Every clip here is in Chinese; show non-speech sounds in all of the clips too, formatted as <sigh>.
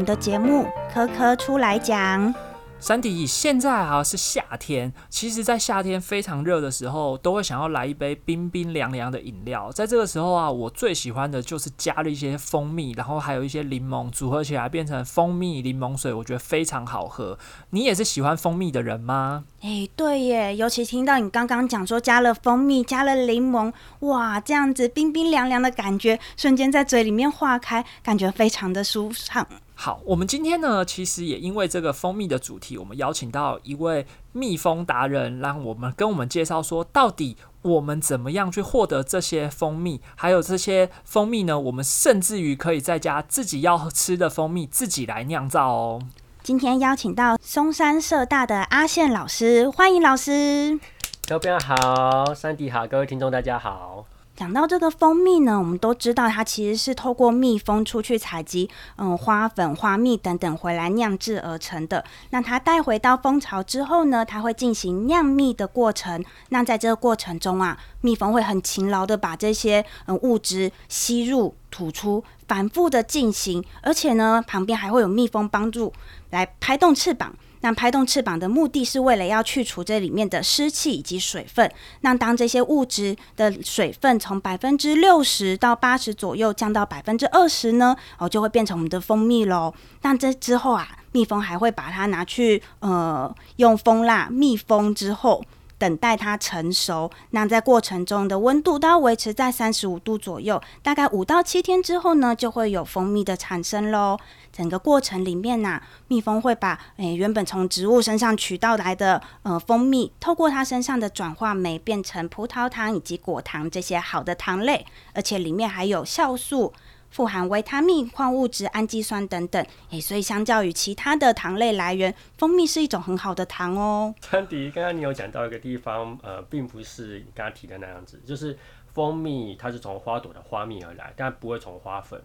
们的节目《科科出来讲》。山迪，现在啊是夏天，其实，在夏天非常热的时候，都会想要来一杯冰冰凉凉的饮料。在这个时候啊，我最喜欢的就是加了一些蜂蜜，然后还有一些柠檬，组合起来变成蜂蜜柠檬水，我觉得非常好喝。你也是喜欢蜂蜜的人吗？哎，对耶，尤其听到你刚刚讲说加了蜂蜜，加了柠檬，哇，这样子冰冰凉凉的感觉，瞬间在嘴里面化开，感觉非常的舒畅。好，我们今天呢，其实也因为这个蜂蜜的主题，我们邀请到一位蜜蜂达人，让我们跟我们介绍说，到底我们怎么样去获得这些蜂蜜，还有这些蜂蜜呢？我们甚至于可以在家自己要吃的蜂蜜自己来酿造哦。今天邀请到松山社大的阿宪老师，欢迎老师。各位好，山迪好，各位听众大家好。讲到这个蜂蜜呢，我们都知道它其实是透过蜜蜂出去采集，嗯，花粉、花蜜等等回来酿制而成的。那它带回到蜂巢之后呢，它会进行酿蜜的过程。那在这个过程中啊，蜜蜂会很勤劳的把这些嗯物质吸入、吐出，反复的进行，而且呢，旁边还会有蜜蜂帮助来拍动翅膀。那拍动翅膀的目的是为了要去除这里面的湿气以及水分。那当这些物质的水分从百分之六十到八十左右降到百分之二十呢，哦，就会变成我们的蜂蜜喽。那这之后啊，蜜蜂还会把它拿去呃用蜂蜡密封之后。等待它成熟，那在过程中的温度都要维持在三十五度左右，大概五到七天之后呢，就会有蜂蜜的产生喽。整个过程里面呢，蜜蜂会把诶原本从植物身上取到来的呃蜂蜜，透过它身上的转化酶变成葡萄糖以及果糖这些好的糖类，而且里面还有酵素。富含维他命、矿物质、氨基酸等等，诶，所以相较于其他的糖类来源，蜂蜜是一种很好的糖哦。川迪，刚刚你有讲到一个地方，呃，并不是你刚刚提的那样子，就是蜂蜜它是从花朵的花蜜而来，但不会从花粉，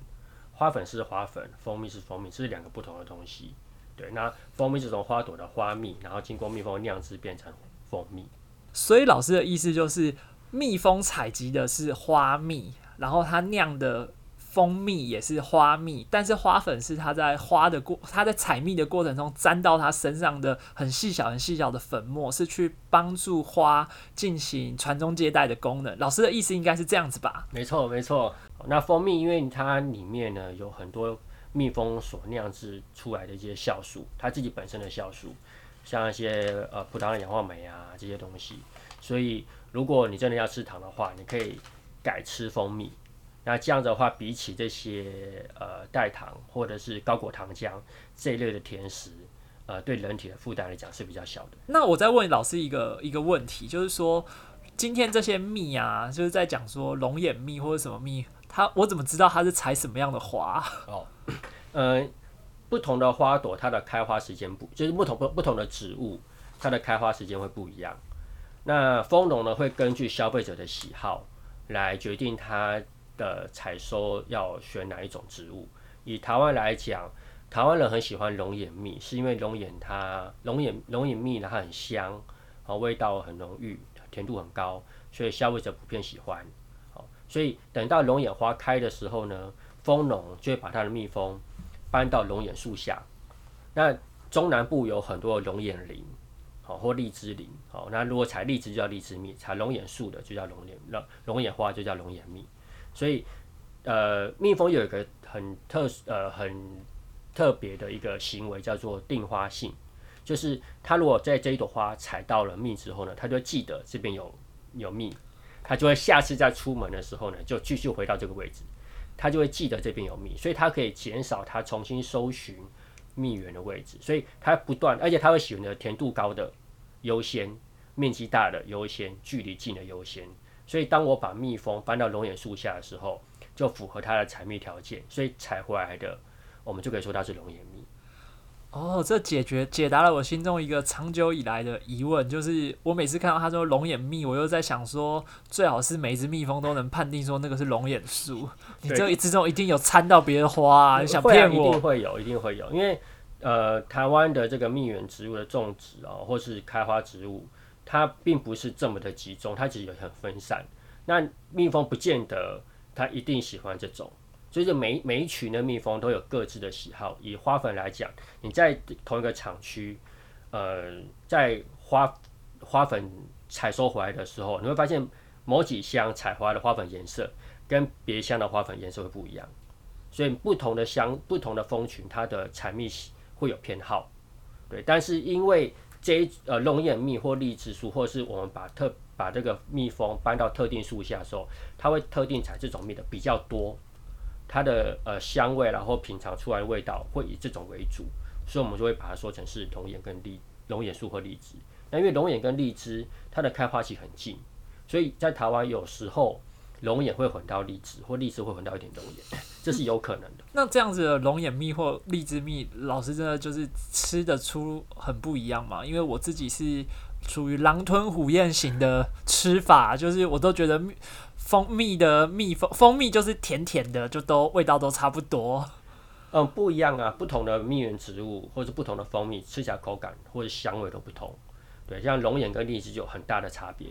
花粉是花粉，蜂蜜是蜂蜜，这是两个不同的东西。对，那蜂蜜是从花朵的花蜜，然后经过蜜蜂酿制变成蜂蜜。所以老师的意思就是，蜜蜂采集的是花蜜，然后它酿的。蜂蜜也是花蜜，但是花粉是它在花的过，它在采蜜的过程中沾到它身上的很细小、很细小的粉末，是去帮助花进行传宗接代的功能。老师的意思应该是这样子吧？没错，没错。那蜂蜜因为它里面呢有很多蜜蜂所酿制出来的一些酵素，它自己本身的酵素，像一些呃葡萄糖氧化酶啊这些东西，所以如果你真的要吃糖的话，你可以改吃蜂蜜。那这样的话，比起这些呃代糖或者是高果糖浆这一类的甜食，呃，对人体的负担来讲是比较小的。那我再问老师一个一个问题，就是说，今天这些蜜啊，就是在讲说龙眼蜜或者什么蜜，它我怎么知道它是采什么样的花？哦，呃，不同的花朵它的开花时间不，就是不同不不同的植物它的开花时间会不一样。那蜂农呢会根据消费者的喜好来决定它。的采收要选哪一种植物？以台湾来讲，台湾人很喜欢龙眼蜜，是因为龙眼它龙眼龙眼蜜呢它很香，好味道很浓郁，甜度很高，所以消费者普遍喜欢。好，所以等到龙眼花开的时候呢，蜂农就会把它的蜜蜂搬到龙眼树下。那中南部有很多龙眼林，好或荔枝林，好那如果采荔枝就叫荔枝蜜，采龙眼树的就叫龙眼龙龙眼花就叫龙眼蜜。所以，呃，蜜蜂有一个很特呃很特别的一个行为，叫做定花性，就是它如果在这一朵花采到了蜜之后呢，它就记得这边有有蜜，它就会下次再出门的时候呢，就继续回到这个位置，它就会记得这边有蜜，所以它可以减少它重新搜寻蜜源的位置，所以它不断，而且它会选择甜度高的优先，面积大的优先，距离近的优先。所以，当我把蜜蜂搬到龙眼树下的时候，就符合它的采蜜条件，所以采回来的，我们就可以说它是龙眼蜜。哦，这解决解答了我心中一个长久以来的疑问，就是我每次看到他说龙眼蜜，我又在想说，最好是每一只蜜蜂都能判定说那个是龙眼树。<laughs> 你这一之中一定有掺到别的花，啊你想骗我？一定会有，一定会有，因为呃，台湾的这个蜜源植物的种植啊，或是开花植物。它并不是这么的集中，它其实也很分散。那蜜蜂不见得它一定喜欢这种，所以，每每一群的蜜蜂都有各自的喜好。以花粉来讲，你在同一个厂区，呃，在花花粉采收回来的时候，你会发现某几箱采花的花粉颜色跟别箱的花粉颜色会不一样。所以，不同的箱、不同的蜂群，它的采蜜会有偏好。对，但是因为这一呃龙眼蜜或荔枝树，或是我们把特把这个蜜蜂搬到特定树下的时候，它会特定采这种蜜的比较多。它的呃香味，然后品尝出来的味道会以这种为主，所以我们就会把它说成是龙眼跟荔龙眼树和荔枝。那因为龙眼跟荔枝它的开花期很近，所以在台湾有时候龙眼会混到荔枝，或荔枝会混到一点龙眼，<laughs> 这是有可能的。<laughs> 那这样子的龙眼蜜或荔枝蜜，老师真的就是吃得出很不一样嘛？因为我自己是属于狼吞虎咽型的吃法，就是我都觉得。蜂蜜的蜜蜂蜂蜜就是甜甜的，就都味道都差不多。嗯，不一样啊，不同的蜜源植物或者不同的蜂蜜，吃起来口感或者香味都不同。对，像龙眼跟荔枝就有很大的差别。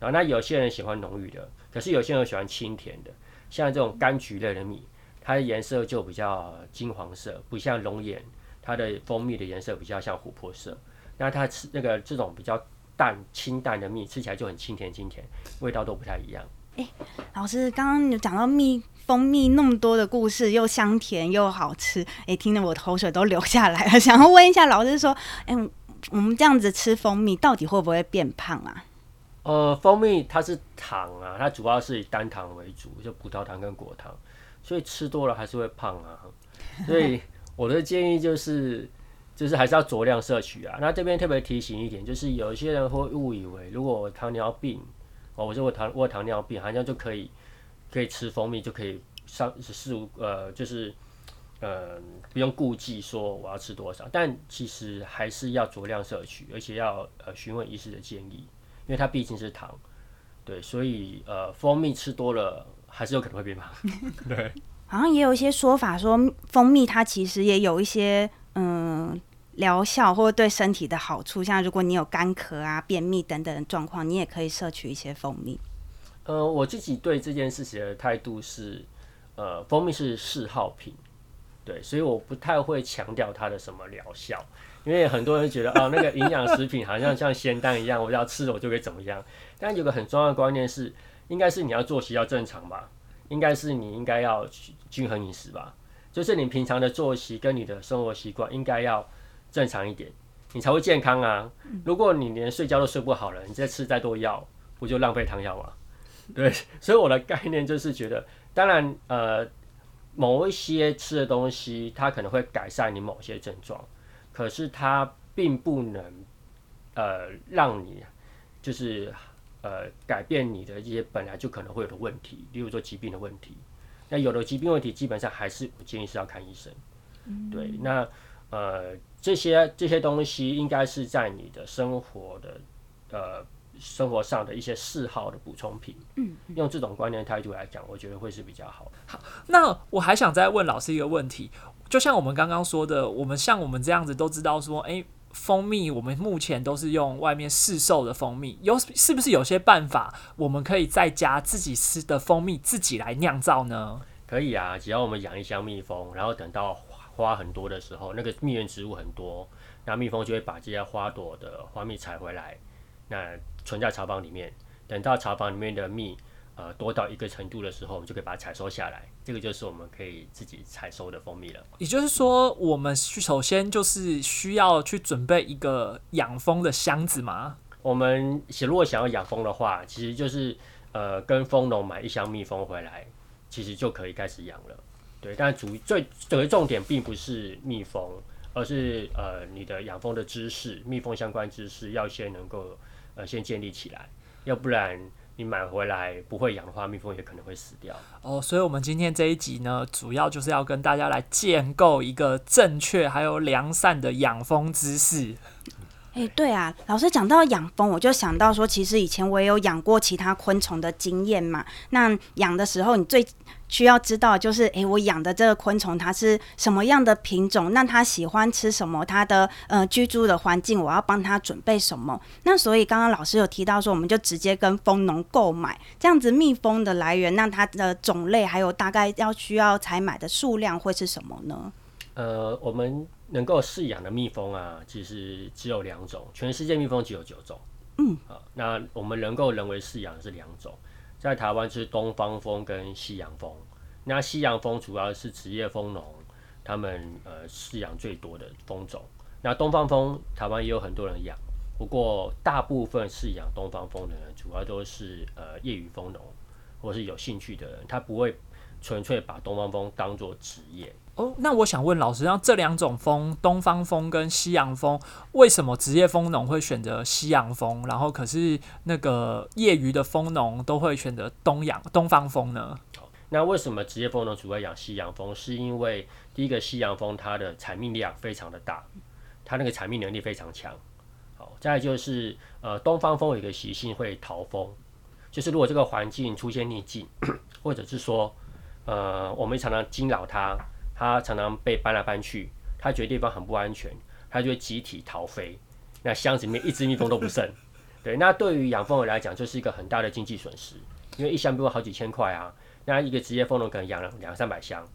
然后那有些人喜欢浓郁的，可是有些人喜欢清甜的。像这种柑橘类的蜜，它的颜色就比较金黄色，不像龙眼，它的蜂蜜的颜色比较像琥珀色。那它吃那个这种比较淡清淡的蜜，吃起来就很清甜清甜，味道都不太一样。哎，老师刚刚有讲到蜜蜂蜜那么多的故事，又香甜又好吃，哎，听得我口水都流下来了。<laughs> 想要问一下老师说，哎，我们这样子吃蜂蜜，到底会不会变胖啊？呃，蜂蜜它是糖啊，它主要是以单糖为主，就葡萄糖跟果糖，所以吃多了还是会胖啊。所以 <laughs> 我的建议就是，就是还是要酌量摄取啊。那这边特别提醒一点，就是有一些人会误以为，如果我糖尿病。哦，我说我糖我糖尿病，好像就可以可以吃蜂蜜，就可以上是无呃，就是呃不用顾忌说我要吃多少，但其实还是要酌量摄取，而且要呃询问医师的建议，因为它毕竟是糖，对，所以呃蜂蜜吃多了还是有可能会变胖。<laughs> 对，好像也有一些说法说蜂蜜它其实也有一些嗯。疗效或者对身体的好处，像如果你有干咳啊、便秘等等的状况，你也可以摄取一些蜂蜜。呃，我自己对这件事情的态度是，呃，蜂蜜是嗜好品，对，所以我不太会强调它的什么疗效，因为很多人觉得哦，那个营养食品好像像仙丹一样，我要吃了我就会怎么样。<laughs> 但有个很重要的观念是，应该是你要作息要正常吧，应该是你应该要均衡饮食吧，就是你平常的作息跟你的生活习惯应该要。正常一点，你才会健康啊！如果你连睡觉都睡不好了，你再吃再多药，不就浪费汤药吗？<laughs> 对，所以我的概念就是觉得，当然，呃，某一些吃的东西，它可能会改善你某些症状，可是它并不能，呃，让你就是呃改变你的一些本来就可能会有的问题，例如说疾病的问题。那有的疾病问题，基本上还是我建议是要看医生。嗯对，那。呃，这些这些东西应该是在你的生活的呃生活上的一些嗜好的补充品。嗯，用这种观念态度来讲，我觉得会是比较好。好，那我还想再问老师一个问题，就像我们刚刚说的，我们像我们这样子都知道说，哎，蜂蜜我们目前都是用外面市售的蜂蜜，有是不是有些办法我们可以在家自己吃的蜂蜜自己来酿造呢？可以啊，只要我们养一箱蜜蜂，然后等到。花很多的时候，那个蜜源植物很多，那蜜蜂就会把这些花朵的花蜜采回来，那存在巢房里面。等到巢房里面的蜜呃多到一个程度的时候，我们就可以把它采收下来。这个就是我们可以自己采收的蜂蜜了。也就是说，我们首先就是需要去准备一个养蜂的箱子嘛。我们如果想要养蜂的话，其实就是呃跟蜂农买一箱蜜蜂回来，其实就可以开始养了。对，但主最整个重点并不是蜜蜂，而是呃你的养蜂的知识，蜜蜂相关知识要先能够呃先建立起来，要不然你买回来不会养的话，蜜蜂也可能会死掉。哦，所以我们今天这一集呢，主要就是要跟大家来建构一个正确还有良善的养蜂知识。哎，对啊，老师讲到养蜂，我就想到说，其实以前我也有养过其他昆虫的经验嘛。那养的时候，你最需要知道就是，哎，我养的这个昆虫它是什么样的品种？那它喜欢吃什么？它的呃居住的环境，我要帮它准备什么？那所以刚刚老师有提到说，我们就直接跟蜂农购买这样子蜜蜂的来源，那它的种类还有大概要需要采买的数量会是什么呢？呃，我们。能够饲养的蜜蜂啊，其实只有两种，全世界蜜蜂只有九种。嗯，好，那我们能够人为饲养是两种，在台湾是东方蜂跟西洋蜂。那西洋蜂主要是职业蜂农他们呃饲养最多的蜂种。那东方蜂台湾也有很多人养，不过大部分饲养东方蜂的人主要都是呃业余蜂农或是有兴趣的人，他不会纯粹把东方风当做职业。哦，那我想问老师，像这两种风，东方风跟西洋风，为什么职业蜂农会选择西洋风，然后可是那个业余的蜂农都会选择东洋东方风呢？那为什么职业蜂农主要养西洋蜂？是因为第一个西洋蜂它的采蜜量非常的大，它那个采蜜能力非常强。好，再就是呃东方蜂有一个习性会逃风，就是如果这个环境出现逆境，<coughs> 或者是说呃我们常常惊扰它。它常常被搬来搬去，它觉得地方很不安全，它就会集体逃飞。那箱子里面一只蜜蜂都不剩。<laughs> 对，那对于养蜂人来讲，就是一个很大的经济损失，因为一箱蜜蜂好几千块啊。那一个职业蜂农可能养了两三百箱。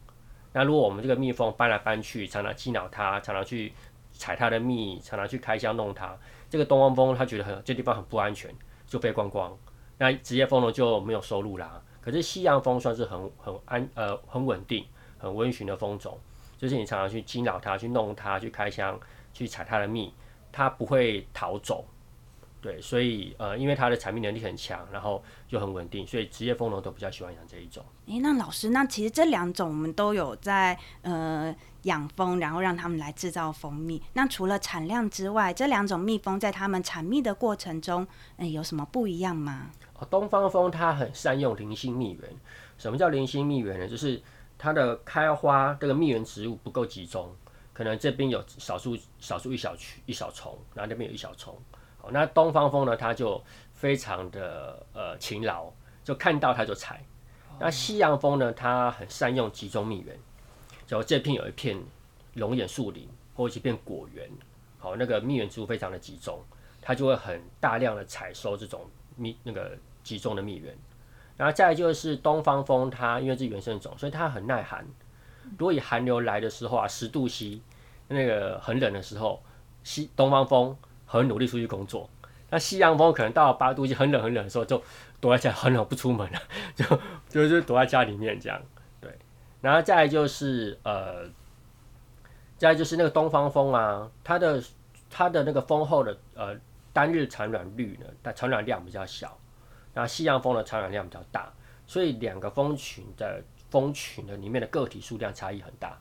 那如果我们这个蜜蜂搬来搬去，常常惊扰它，常常去采它的蜜，常常去开箱弄它，这个东方蜂它觉得很这地方很不安全，就飞光光。那职业蜂农就没有收入啦。可是西洋蜂算是很很安呃很稳定。很温驯的蜂种，就是你常常去惊扰它、去弄它、去开箱、去采它的蜜，它不会逃走。对，所以呃，因为它的采蜜能力很强，然后又很稳定，所以职业蜂农都比较喜欢养这一种。诶，那老师，那其实这两种我们都有在呃养蜂，然后让他们来制造蜂蜜。那除了产量之外，这两种蜜蜂在它们产蜜的过程中，嗯，有什么不一样吗？东方蜂它很善用零星蜜源。什么叫零星蜜源呢？就是它的开花这个蜜源植物不够集中，可能这边有少数少数一小区一小丛，然后那边有一小丛。好，那东方蜂呢，它就非常的呃勤劳，就看到它就采。那西洋蜂呢，它很善用集中蜜源，就这片有一片龙眼树林或者一片果园，好，那个蜜源植物非常的集中，它就会很大量的采收这种密那个集中的蜜源。然后再就是东方风，它因为是原生种，所以它很耐寒。如果以寒流来的时候啊，十度西那个很冷的时候，西东方风很努力出去工作。那西洋风可能到了八度就很冷很冷的时候，就躲在家，很冷不出门了，就就是躲在家里面这样。对，然后再就是呃，再就是那个东方风啊，它的它的那个风后的呃单日产卵率呢，它产卵量比较小。那西洋蜂的产卵量比较大，所以两个蜂群的蜂群的里面的个体数量差异很大。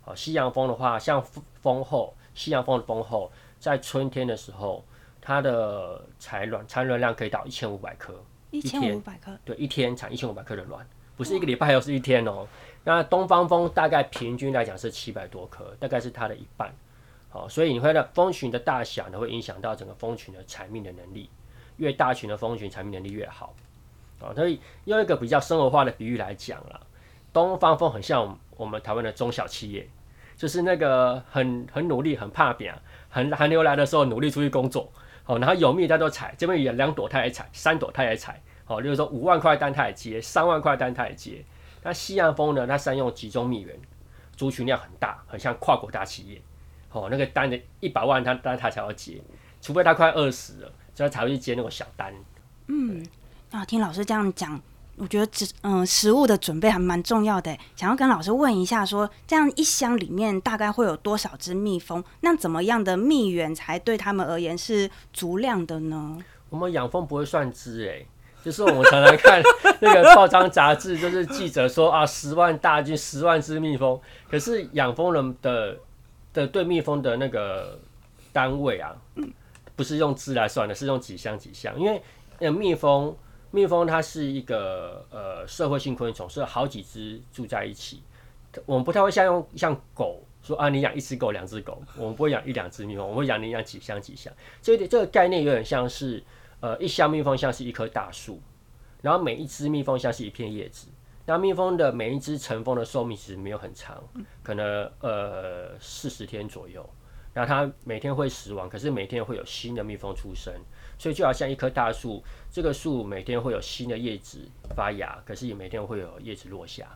好，西洋蜂的话，像蜂后，西洋蜂的蜂后，在春天的时候，它的产卵产卵量可以到一千五百颗，一千五百颗，对，一天产一千五百颗的卵，不是一个礼拜，又是一天哦。那东方蜂大概平均来讲是七百多颗，大概是它的一半。好，所以你会的蜂群的大小呢，会影响到整个蜂群的采蜜的能力。越大群的蜂群产蜜能力越好，啊，所以用一个比较生活化的比喻来讲了，东方蜂很像我们台湾的中小企业，就是那个很很努力、很怕扁，很寒流来的时候努力出去工作，好，然后有蜜它都采，这边有两朵它也采，三朵它也采，好，就是说五万块单它也接，三万块单它也接。那西洋蜂呢，它善用集中蜜源，族群量很大，很像跨国大企业，好，那个单的一百万他他他才要接，除非他快饿死了。所以才会去接那个小单。嗯，那听老师这样讲，我觉得只嗯食物的准备还蛮重要的。想要跟老师问一下，说这样一箱里面大概会有多少只蜜蜂？那怎么样的蜜源才对他们而言是足量的呢？我们养蜂不会算只哎，就是我们常常看那个报章杂志，就是记者说啊十万大军十万只蜜蜂，可是养蜂人的的对蜜蜂的那个单位啊。不是用只来算的，是用几箱几箱。因为呃，蜜蜂，蜜蜂它是一个呃社会性昆虫，是好几只住在一起。我们不太会像用像狗说啊，你养一只狗、两只狗，我们不会养一两只蜜蜂，我们会养你养几箱几箱。这点这个概念有点像是，呃，一箱蜜蜂像是一棵大树，然后每一只蜜蜂像是一片叶子。那蜜蜂的每一只成蜂的寿命其实没有很长，可能呃四十天左右。然后它每天会死亡，可是每天会有新的蜜蜂出生，所以就好像一棵大树，这个树每天会有新的叶子发芽，可是也每天会有叶子落下。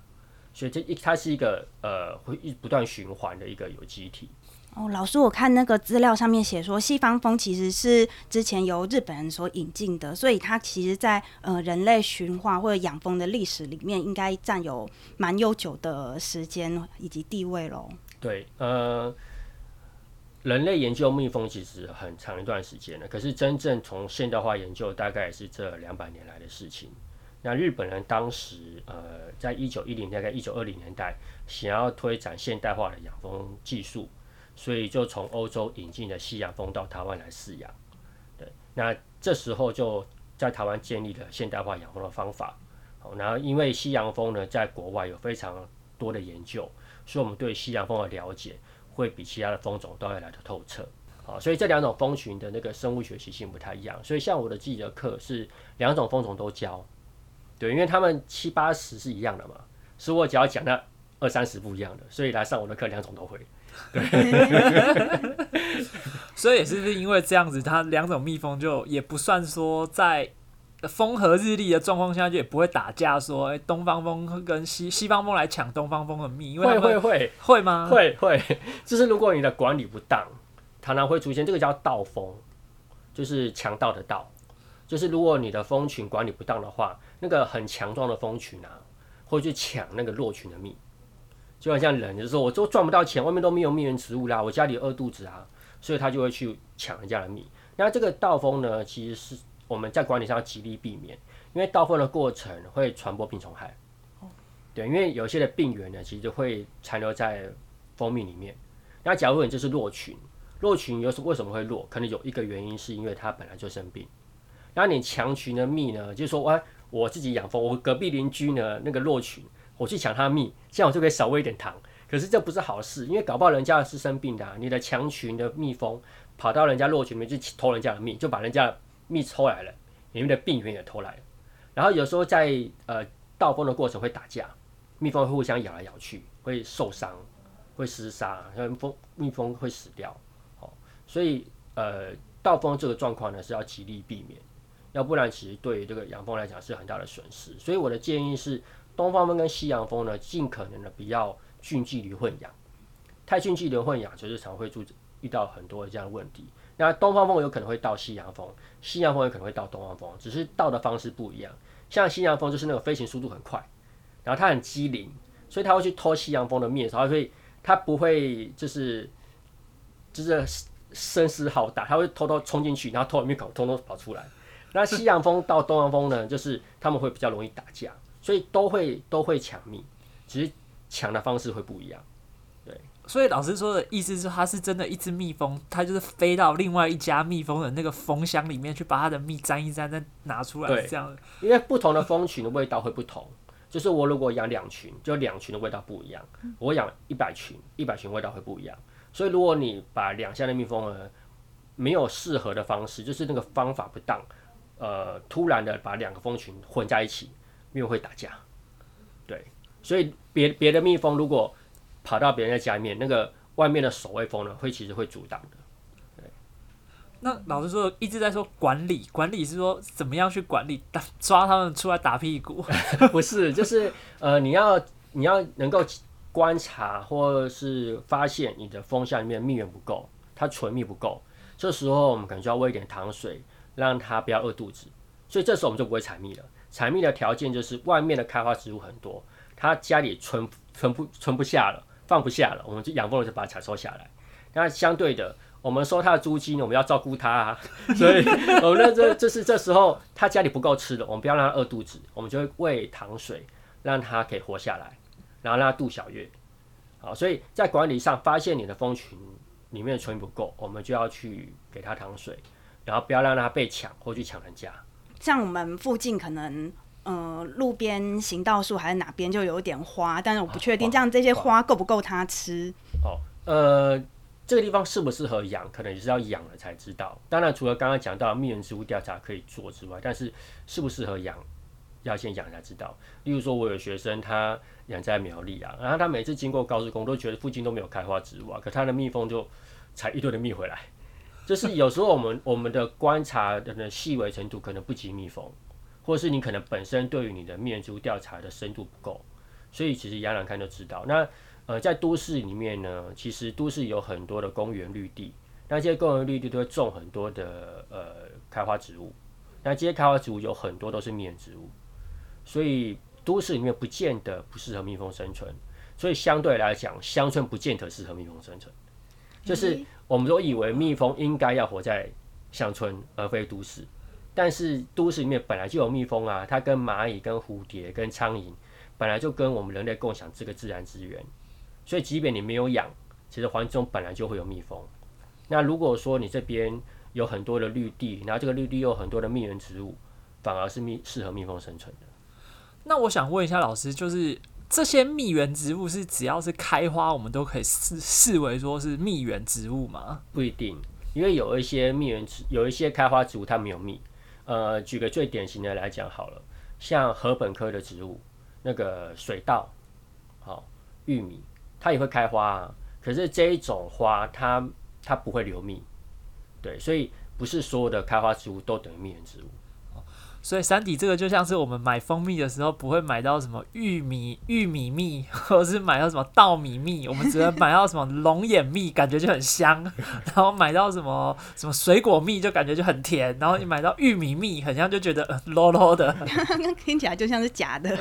所以这一它是一个呃会一不断循环的一个有机体。哦，老师，我看那个资料上面写说，西方蜂其实是之前由日本人所引进的，所以它其实，在呃人类驯化或者养蜂的历史里面，应该占有蛮悠久的时间以及地位喽。对，呃，人类研究蜜蜂其实很长一段时间了，可是真正从现代化研究，大概是这两百年来的事情。那日本人当时，呃，在一九一零大概一九二零年代，想要推展现代化的养蜂技术，所以就从欧洲引进了西洋蜂到台湾来饲养。对，那这时候就在台湾建立了现代化养蜂的方法。好，然后因为西洋蜂呢，在国外有非常多的研究，所以我们对西洋蜂的了解会比其他的蜂种都要来的透彻。好，所以这两种蜂群的那个生物学习性不太一样。所以像我的自己的课是两种蜂种都教。对，因为他们七八十是一样的嘛，所以我只要讲那二三十不一样的，所以来上我的课两种都会。<laughs> 所以也是因为这样子，它两种蜜蜂就也不算说在风和日丽的状况下，就也不会打架，说哎东方蜂跟西西方蜂来抢东方蜂的蜜，因为会会会会吗？会会，就是如果你的管理不当，常常会出现这个叫盗蜂，就是强盗的盗。就是如果你的蜂群管理不当的话，那个很强壮的蜂群啊，会去抢那个弱群的蜜，就好像人，就是说我都赚不到钱，外面都没有蜜源植物啦，我家里饿肚子啊，所以他就会去抢人家的蜜。那这个盗蜂呢，其实是我们在管理上极力避免，因为盗蜂的过程会传播病虫害。对，因为有些的病源呢，其实会残留在蜂蜜里面。那假如你就是落群，落群又是为什么会落？可能有一个原因是因为它本来就生病。然后你强群的蜜呢，就是说，我我自己养蜂，我隔壁邻居呢那个落群，我去抢他蜜，这样我就可以少喂一点糖。可是这不是好事，因为搞不好人家是生病的，你的强群的蜜蜂跑到人家弱群里面去偷人家的蜜，就把人家的蜜抽来了，里面的病源也偷来了。然后有时候在呃盗蜂的过程会打架，蜜蜂会互相咬来咬去，会受伤，会厮杀，蜂蜜蜂会死掉。好，所以呃盗蜂这个状况呢是要极力避免。要不然，其实对于这个养蜂来讲是很大的损失。所以我的建议是，东方风跟西洋风呢，尽可能的不要近距离混养。太近距离混养，就是常会注遇到很多这样的问题。那东方风有可能会到西洋风，西洋风有可能会到东方风，只是到的方式不一样。像西洋风就是那个飞行速度很快，然后它很机灵，所以它会去偷西洋风的面，然后所以它不会就是就是声势浩大，它会偷偷冲进去，然后偷蜜口，通通跑出来。那西洋风到东方风呢，就是他们会比较容易打架，所以都会都会抢蜜，只是抢的方式会不一样。对，所以老师说的意思是，它是真的一只蜜蜂，它就是飞到另外一家蜜蜂的那个蜂箱里面去，把它的蜜沾一沾，再拿出来，这样。因为不同的蜂群的味道会不同，就是我如果养两群，就两群的味道不一样；我养一百群，一百群味道会不一样。所以如果你把两箱的蜜蜂呢，没有适合的方式，就是那个方法不当。呃，突然的把两个蜂群混在一起，蜜蜂会打架。对，所以别别的蜜蜂如果跑到别人的家里面，那个外面的守卫蜂呢，会其实会阻挡的。对。那老师说一直在说管理，管理是说怎么样去管理，打抓他们出来打屁股？<laughs> 不是，就是呃，你要你要能够观察或者是发现你的蜂箱里面蜜源不够，它存蜜不够，这时候我们可能就要喂一点糖水。让它不要饿肚子，所以这时候我们就不会采蜜了。采蜜的条件就是外面的开花植物很多，它家里存存不存不下了，放不下了，我们就养蜂人就把它采收下来。那相对的，我们收它的租金，我们要照顾它，啊，<laughs> 所以 <laughs> 我们这这是这时候它家里不够吃的，我们不要让它饿肚子，我们就会喂糖水，让它可以活下来，然后让它度小月。好，所以在管理上发现你的蜂群里面的纯不够，我们就要去给它糖水。然后不要让它被抢或去抢人家。像我们附近可能，呃，路边行道树还是哪边就有点花，但是我不确定，这样这些花够不够它吃？哦，呃，这个地方适不适合养，可能也是要养了才知道。当然，除了刚刚讲到蜜源植物调查可以做之外，但是适不适合养，要先养才知道。例如说，我有学生他养在苗栗啊，然后他每次经过高速公路，都觉得附近都没有开花植物啊，可他的蜜蜂就采一堆的蜜回来。就是有时候我们我们的观察的细微程度可能不及蜜蜂，或是你可能本身对于你的蜜源植物调查的深度不够，所以其实养养看就知道。那呃，在都市里面呢，其实都市有很多的公园绿地，那这些公园绿地都会种很多的呃开花植物，那这些开花植物有很多都是蜜源植物，所以都市里面不见得不适合蜜蜂生存，所以相对来讲，乡村不见得适合蜜蜂生存，就是我们都以为蜜蜂应该要活在乡村而非都市，但是都市里面本来就有蜜蜂啊，它跟蚂蚁、跟蝴蝶、跟苍蝇本来就跟我们人类共享这个自然资源。所以，即便你没有养，其实环境中本来就会有蜜蜂。那如果说你这边有很多的绿地，然后这个绿地又有很多的蜜源植物，反而是蜜适合蜜蜂生存的。那我想问一下老师，就是这些蜜源植物是只要是开花，我们都可以视视为说是蜜源植物吗？不一定，因为有一些蜜源植，有一些开花植物它没有蜜。呃，举个最典型的来讲好了，像禾本科的植物，那个水稻，好，玉米。它也会开花啊，可是这一种花它它不会流蜜，对，所以不是所有的开花植物都等于蜜源植物。所以山底这个就像是我们买蜂蜜的时候不会买到什么玉米玉米蜜，<laughs> 或者是买到什么稻米蜜，我们只能买到什么龙眼蜜，感觉就很香。<laughs> 然后买到什么什么水果蜜就感觉就很甜，然后你买到玉米蜜，很像就觉得 low low 的，<laughs> 听起来就像是假的。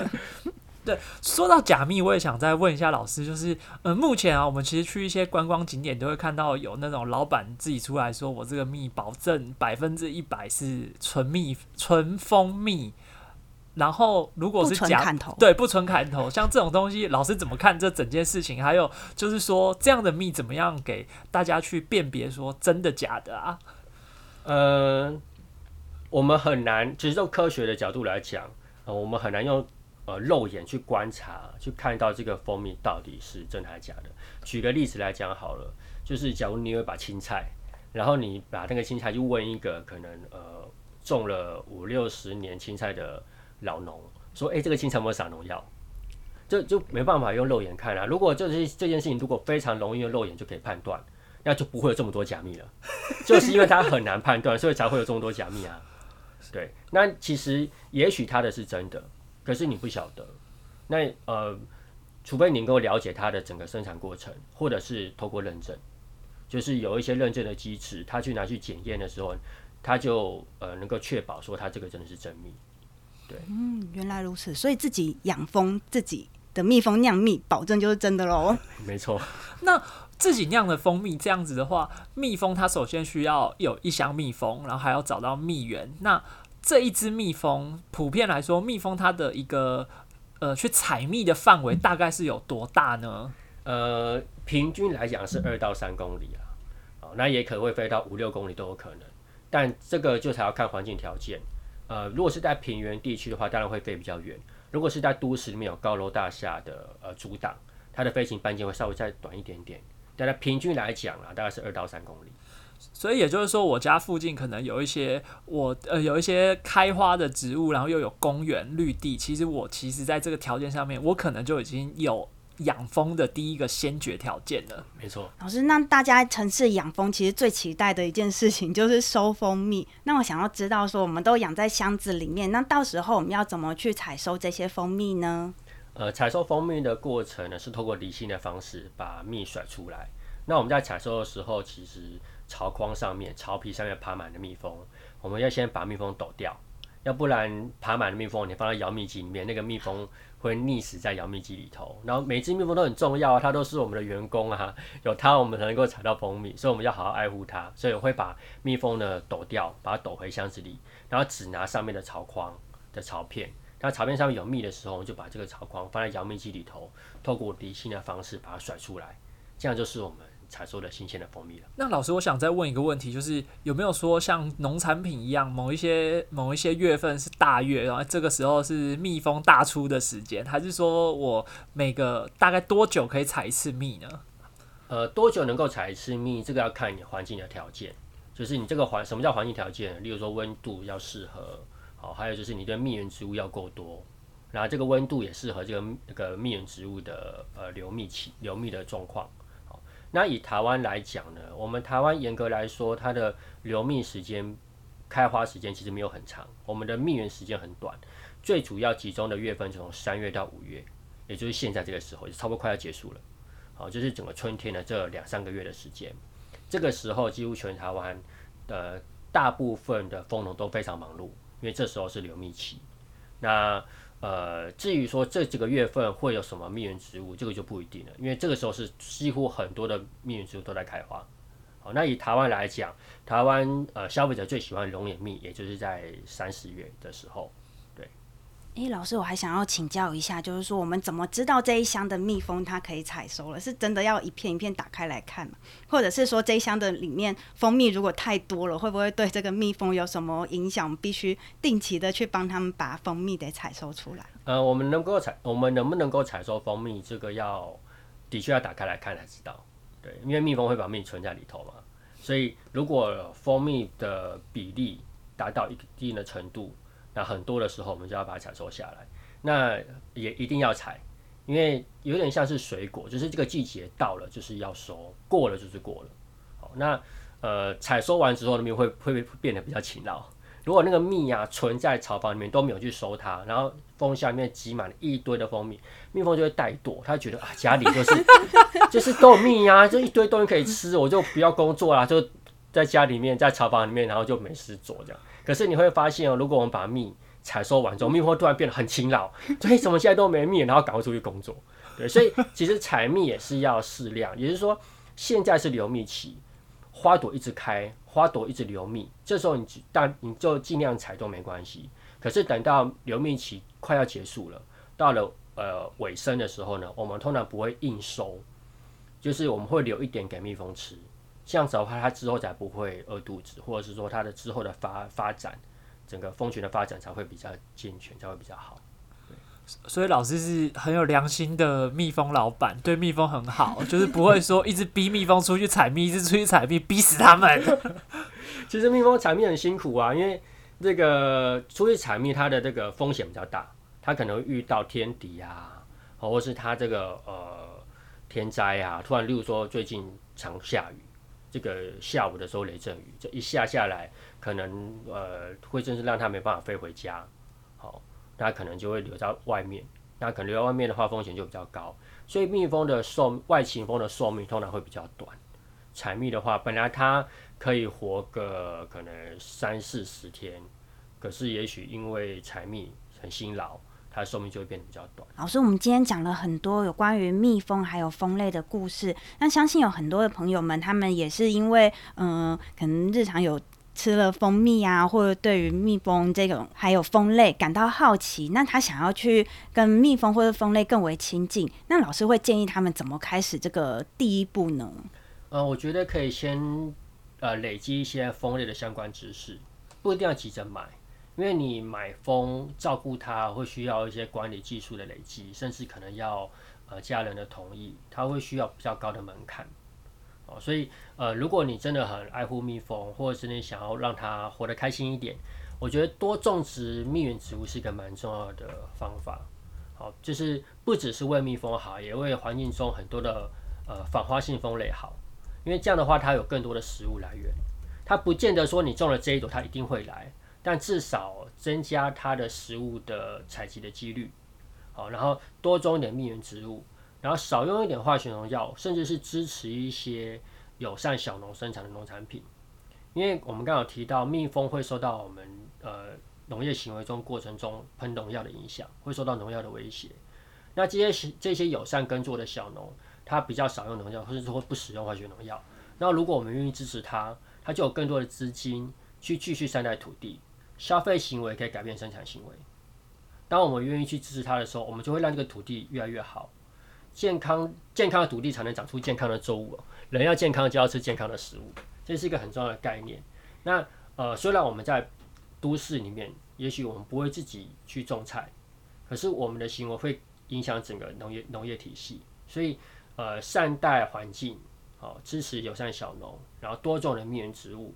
对，说到假蜜，我也想再问一下老师，就是，呃，目前啊，我们其实去一些观光景点都会看到有那种老板自己出来说，我这个蜜保证百分之一百是纯蜜、纯蜂蜜，然后如果是假，对，不纯砍头，像这种东西，老师怎么看这整件事情？还有就是说，这样的蜜怎么样给大家去辨别说真的假的啊？呃，我们很难，其实从科学的角度来讲，呃，我们很难用。呃，肉眼去观察，去看到这个蜂蜜到底是真还是假的。举个例子来讲好了，就是假如你有一把青菜，然后你把那个青菜就问一个可能呃种了五六十年青菜的老农，说：“哎，这个青菜有没有撒农药？”就就没办法用肉眼看啊。如果就是这件事情如果非常容易用肉眼就可以判断，那就不会有这么多假蜜了。<laughs> 就是因为它很难判断，所以才会有这么多假蜜啊。对，那其实也许它的是真的。可是你不晓得，那呃，除非你能够了解它的整个生产过程，或者是透过认证，就是有一些认证的机制，他去拿去检验的时候，他就呃能够确保说他这个真的是真蜜。对，嗯，原来如此，所以自己养蜂，自己的蜜蜂酿蜜，保证就是真的喽。<laughs> 没错。<laughs> 那自己酿的蜂蜜这样子的话，蜜蜂它首先需要有一箱蜜蜂，然后还要找到蜜源。那这一只蜜蜂，普遍来说，蜜蜂它的一个呃去采蜜的范围大概是有多大呢？呃，平均来讲是二到三公里啊，哦，那也可能会飞到五六公里都有可能，但这个就才要看环境条件。呃，如果是在平原地区的话，当然会飞比较远；如果是在都市里面有高楼大厦的呃阻挡，它的飞行半径会稍微再短一点点。但它平均来讲啊，大概是二到三公里。所以也就是说，我家附近可能有一些我呃有一些开花的植物，然后又有公园绿地。其实我其实在这个条件上面，我可能就已经有养蜂的第一个先决条件了。没错，老师，那大家城市养蜂其实最期待的一件事情就是收蜂蜜。那我想要知道说，我们都养在箱子里面，那到时候我们要怎么去采收这些蜂蜜呢？呃，采收蜂蜜的过程呢，是透过离心的方式把蜜甩出来。那我们在采收的时候，其实巢框上面、巢皮上面爬满了蜜蜂，我们要先把蜜蜂抖掉，要不然爬满了蜜蜂，你放在摇蜜机里面，那个蜜蜂会溺死在摇蜜机里头。然后每只蜜蜂都很重要啊，它都是我们的员工啊，有它我们才能够采到蜂蜜，所以我们要好好爱护它。所以我会把蜜蜂呢抖掉，把它抖回箱子里，然后只拿上面的巢框的巢片。那巢片上面有蜜的时候，我们就把这个巢框放在摇蜜机里头，透过离心的方式把它甩出来，这样就是我们。采收的新鲜的蜂蜜了。那老师，我想再问一个问题，就是有没有说像农产品一样，某一些某一些月份是大月，然后这个时候是蜜蜂大出的时间，还是说我每个大概多久可以采一次蜜呢？呃，多久能够采一次蜜？这个要看你环境的条件，就是你这个环什么叫环境条件？例如说温度要适合，好，还有就是你对蜜源植物要够多，然后这个温度也适合这个那个蜜源植物的呃流蜜期流蜜的状况。那以台湾来讲呢，我们台湾严格来说，它的流蜜时间、开花时间其实没有很长，我们的蜜源时间很短，最主要集中的月份从三月到五月，也就是现在这个时候，就差不多快要结束了。好，就是整个春天的这两三个月的时间，这个时候几乎全台湾的大部分的蜂农都非常忙碌，因为这时候是流蜜期。那呃，至于说这几个月份会有什么蜜源植物，这个就不一定了，因为这个时候是几乎很多的蜜源植物都在开花。好，那以台湾来讲，台湾呃消费者最喜欢龙眼蜜，也就是在三四月的时候。诶，老师，我还想要请教一下，就是说我们怎么知道这一箱的蜜蜂它可以采收了？是真的要一片一片打开来看吗？或者是说这一箱的里面蜂蜜如果太多了，会不会对这个蜜蜂有什么影响？必须定期的去帮他们把蜂蜜给采收出来。呃，我们能够采，我们能不能够采收蜂蜜，这个要的确要打开来看才知道。对，因为蜜蜂会把蜜存在里头嘛，所以如果蜂蜜的比例达到一定的程度。那很多的时候，我们就要把它采收下来。那也一定要采，因为有点像是水果，就是这个季节到了就是要收，过了就是过了。好，那呃采收完之后，蜜会会变得比较勤劳。如果那个蜜啊存在草房里面都没有去收它，然后蜂箱里面挤满了一堆的蜂蜜，蜜蜂就会怠惰，它觉得啊家里就是 <laughs> 就是都有蜜啊，就一堆东西可以吃，我就不要工作啦，就在家里面在草房里面，然后就没事做这样。可是你会发现哦，如果我们把蜜采收完之后，蜜蜂突然变得很勤劳，<laughs> 所以怎么现在都没蜜，然后赶快出去工作。对，所以其实采蜜也是要适量，也就是说，现在是流蜜期，花朵一直开，花朵一直流蜜，这时候你但你就尽量采都没关系。可是等到流蜜期快要结束了，到了呃尾声的时候呢，我们通常不会硬收，就是我们会留一点给蜜蜂吃。这样子的话，它之后才不会饿肚子，或者是说它的之后的发发展，整个蜂群的发展才会比较健全，才会比较好。所以老师是很有良心的蜜蜂老板，对蜜蜂很好，就是不会说一直逼蜜蜂出去采蜜，一直出去采蜜，逼死他们。<laughs> 其实蜜蜂采蜜很辛苦啊，因为这个出去采蜜，它的这个风险比较大，它可能会遇到天敌啊，或是它这个呃天灾啊，突然例如说最近常下雨。这个下午的时候雷阵雨，这一下下来，可能呃会真是让它没办法飞回家，好，它可能就会留在外面，那可能留在外面的话风险就比较高，所以蜜蜂的寿外勤蜂的寿命通常会比较短，采蜜的话本来它可以活个可能三四十天，可是也许因为采蜜很辛劳。它的寿命就会变得比较短。老师，我们今天讲了很多有关于蜜蜂还有蜂类的故事，那相信有很多的朋友们，他们也是因为嗯，可能日常有吃了蜂蜜啊，或者对于蜜蜂这种还有蜂类感到好奇，那他想要去跟蜜蜂或者蜂类更为亲近，那老师会建议他们怎么开始这个第一步呢？呃，我觉得可以先呃累积一些蜂类的相关知识，不一定要急着买。因为你买蜂照顾它会需要一些管理技术的累积，甚至可能要呃家人的同意，它会需要比较高的门槛哦。所以呃，如果你真的很爱护蜜蜂，或者是你想要让它活得开心一点，我觉得多种植蜜源植物是一个蛮重要的方法。好，就是不只是为蜜蜂好，也为环境中很多的呃反花性蜂类好。因为这样的话，它有更多的食物来源，它不见得说你种了这一朵，它一定会来。但至少增加它的食物的采集的几率，好，然后多种一点蜜源植物，然后少用一点化学农药，甚至是支持一些友善小农生产的农产品。因为我们刚好提到，蜜蜂会受到我们呃农业行为中过程中喷农药的影响，会受到农药的威胁。那这些这些友善耕作的小农，他比较少用农药，或者说不使用化学农药。那如果我们愿意支持他，他就有更多的资金去继续善待土地。消费行为可以改变生产行为。当我们愿意去支持它的时候，我们就会让这个土地越来越好。健康健康的土地才能长出健康的作物。人要健康，就要吃健康的食物，这是一个很重要的概念。那呃，虽然我们在都市里面，也许我们不会自己去种菜，可是我们的行为会影响整个农业农业体系。所以呃，善待环境，好，支持友善小农，然后多种的蜜源植物。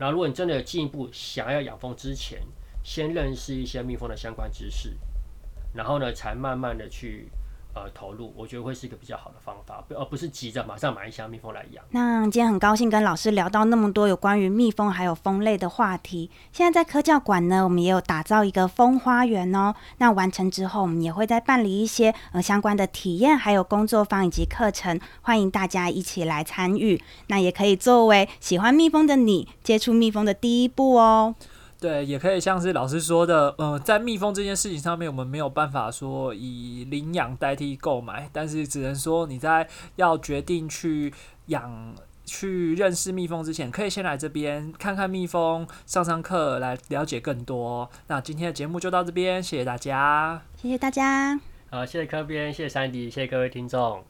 然后，如果你真的有进一步想要养蜂之前，先认识一些蜜蜂的相关知识，然后呢，才慢慢的去。呃，投入我觉得会是一个比较好的方法，而不是急着马上买一箱蜜蜂来养。那今天很高兴跟老师聊到那么多有关于蜜蜂还有蜂类的话题。现在在科教馆呢，我们也有打造一个蜂花园哦。那完成之后，我们也会再办理一些呃相关的体验，还有工作坊以及课程，欢迎大家一起来参与。那也可以作为喜欢蜜蜂的你接触蜜蜂的第一步哦。对，也可以像是老师说的，嗯，在蜜蜂这件事情上面，我们没有办法说以领养代替购买，但是只能说你在要决定去养、去认识蜜蜂之前，可以先来这边看看蜜蜂，上上课来了解更多。那今天的节目就到这边，谢谢大家，谢谢大家，好，谢谢科编，谢谢山迪，谢谢各位听众。